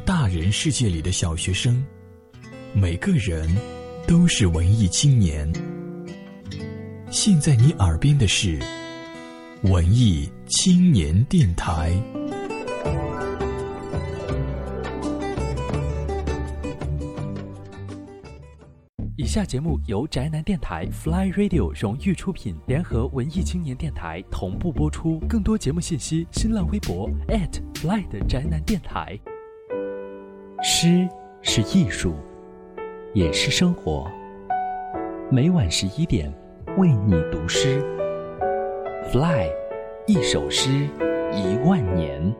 大人世界里的小学生，每个人都是文艺青年。现在你耳边的是文艺青年电台。以下节目由宅男电台 Fly Radio 荣誉出品，联合文艺青年电台同步播出。更多节目信息，新浪微博 @Fly 的宅男电台。诗是艺术，也是生活。每晚十一点，为你读诗。Fly，一首诗，一万年。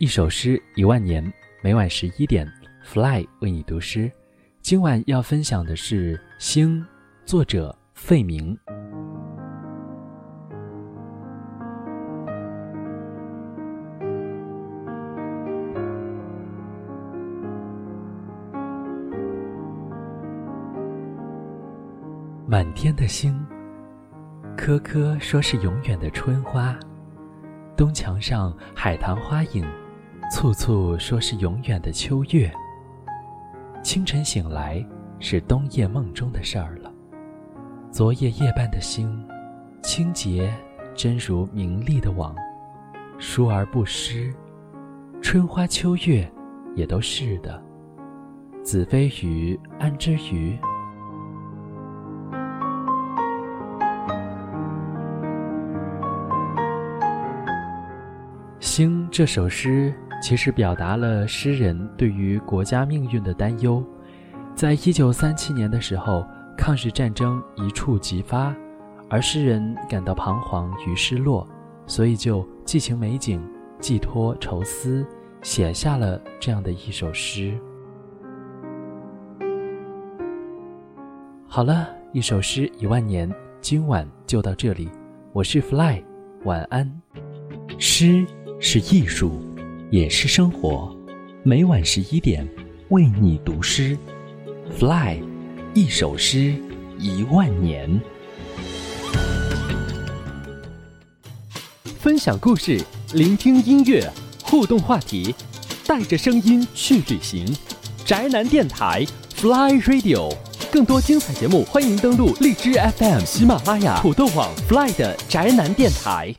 一首诗一万年，每晚十一点，Fly 为你读诗。今晚要分享的是《星》，作者费明。满天的星，颗颗说是永远的春花，东墙上海棠花影。簇簇说是永远的秋月。清晨醒来，是冬夜梦中的事儿了。昨夜夜半的星，清洁真如明丽的网，疏而不湿。春花秋月，也都是的。子非鱼，安知鱼？《星》这首诗。其实表达了诗人对于国家命运的担忧。在一九三七年的时候，抗日战争一触即发，而诗人感到彷徨与失落，所以就寄情美景，寄托愁思，写下了这样的一首诗。好了，一首诗一万年，今晚就到这里。我是 Fly，晚安。诗是艺术。也是生活，每晚十一点为你读诗，Fly，一首诗一万年。分享故事，聆听音乐，互动话题，带着声音去旅行。宅男电台，Fly Radio，更多精彩节目，欢迎登录荔枝 FM、喜马拉雅、土豆网，Fly 的宅男电台。